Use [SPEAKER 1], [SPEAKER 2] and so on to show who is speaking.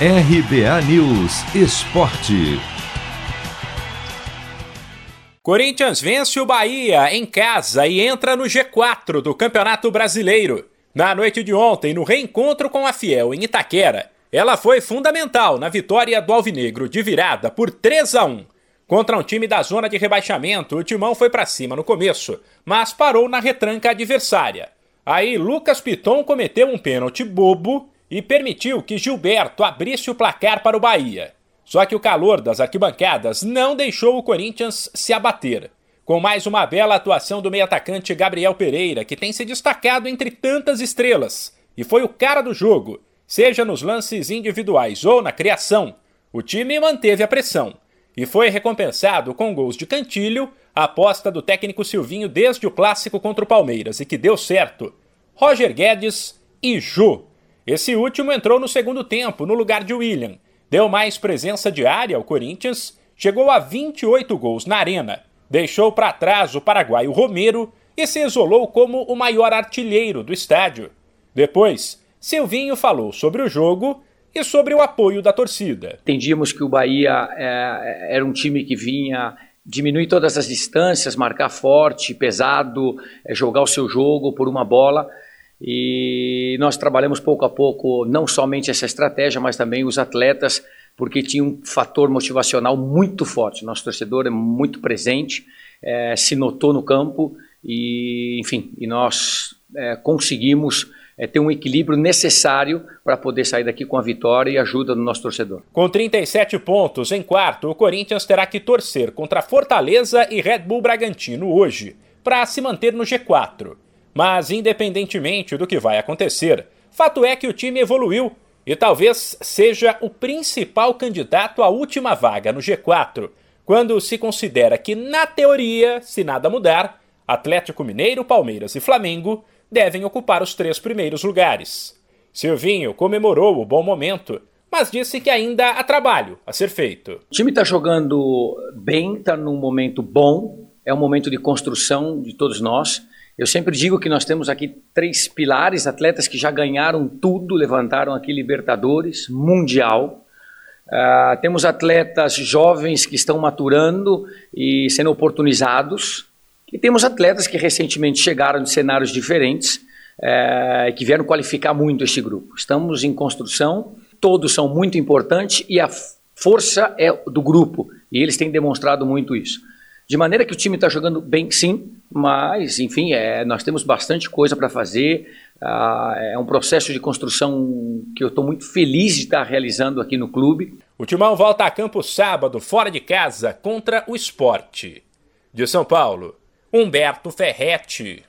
[SPEAKER 1] RBA News Esporte.
[SPEAKER 2] Corinthians vence o Bahia em casa e entra no G4 do Campeonato Brasileiro. Na noite de ontem, no reencontro com a Fiel em Itaquera, ela foi fundamental na vitória do Alvinegro de virada por 3 a 1. Contra um time da zona de rebaixamento, o Timão foi para cima no começo, mas parou na retranca adversária. Aí Lucas Piton cometeu um pênalti bobo e permitiu que Gilberto abrisse o placar para o Bahia. Só que o calor das arquibancadas não deixou o Corinthians se abater. Com mais uma bela atuação do meio-atacante Gabriel Pereira, que tem se destacado entre tantas estrelas, e foi o cara do jogo, seja nos lances individuais ou na criação. O time manteve a pressão e foi recompensado com gols de Cantilho, aposta do técnico Silvinho desde o clássico contra o Palmeiras e que deu certo. Roger Guedes e Jô. Esse último entrou no segundo tempo, no lugar de William. Deu mais presença diária ao Corinthians, chegou a 28 gols na arena, deixou para trás o paraguaio Romero e se isolou como o maior artilheiro do estádio. Depois, Silvinho falou sobre o jogo e sobre o apoio da torcida.
[SPEAKER 3] Entendíamos que o Bahia é, era um time que vinha diminuir todas as distâncias, marcar forte, pesado, é, jogar o seu jogo por uma bola. E nós trabalhamos pouco a pouco não somente essa estratégia, mas também os atletas, porque tinha um fator motivacional muito forte. Nosso torcedor é muito presente, é, se notou no campo e, enfim, e nós é, conseguimos é, ter um equilíbrio necessário para poder sair daqui com a vitória e ajuda do nosso torcedor.
[SPEAKER 2] Com 37 pontos em quarto, o Corinthians terá que torcer contra Fortaleza e Red Bull Bragantino hoje para se manter no G4. Mas, independentemente do que vai acontecer, fato é que o time evoluiu e talvez seja o principal candidato à última vaga no G4, quando se considera que, na teoria, se nada mudar, Atlético Mineiro, Palmeiras e Flamengo devem ocupar os três primeiros lugares. Silvinho comemorou o bom momento, mas disse que ainda há trabalho a ser feito.
[SPEAKER 3] O time está jogando bem, está num momento bom, é um momento de construção de todos nós. Eu sempre digo que nós temos aqui três pilares, atletas que já ganharam tudo, levantaram aqui Libertadores, Mundial. Uh, temos atletas jovens que estão maturando e sendo oportunizados. E temos atletas que recentemente chegaram de cenários diferentes, uh, que vieram qualificar muito este grupo. Estamos em construção, todos são muito importantes e a força é do grupo, e eles têm demonstrado muito isso. De maneira que o time está jogando bem, sim, mas, enfim, é, nós temos bastante coisa para fazer. Ah, é um processo de construção que eu estou muito feliz de estar realizando aqui no clube.
[SPEAKER 2] O Timão volta a campo sábado, fora de casa, contra o esporte. De São Paulo, Humberto Ferretti.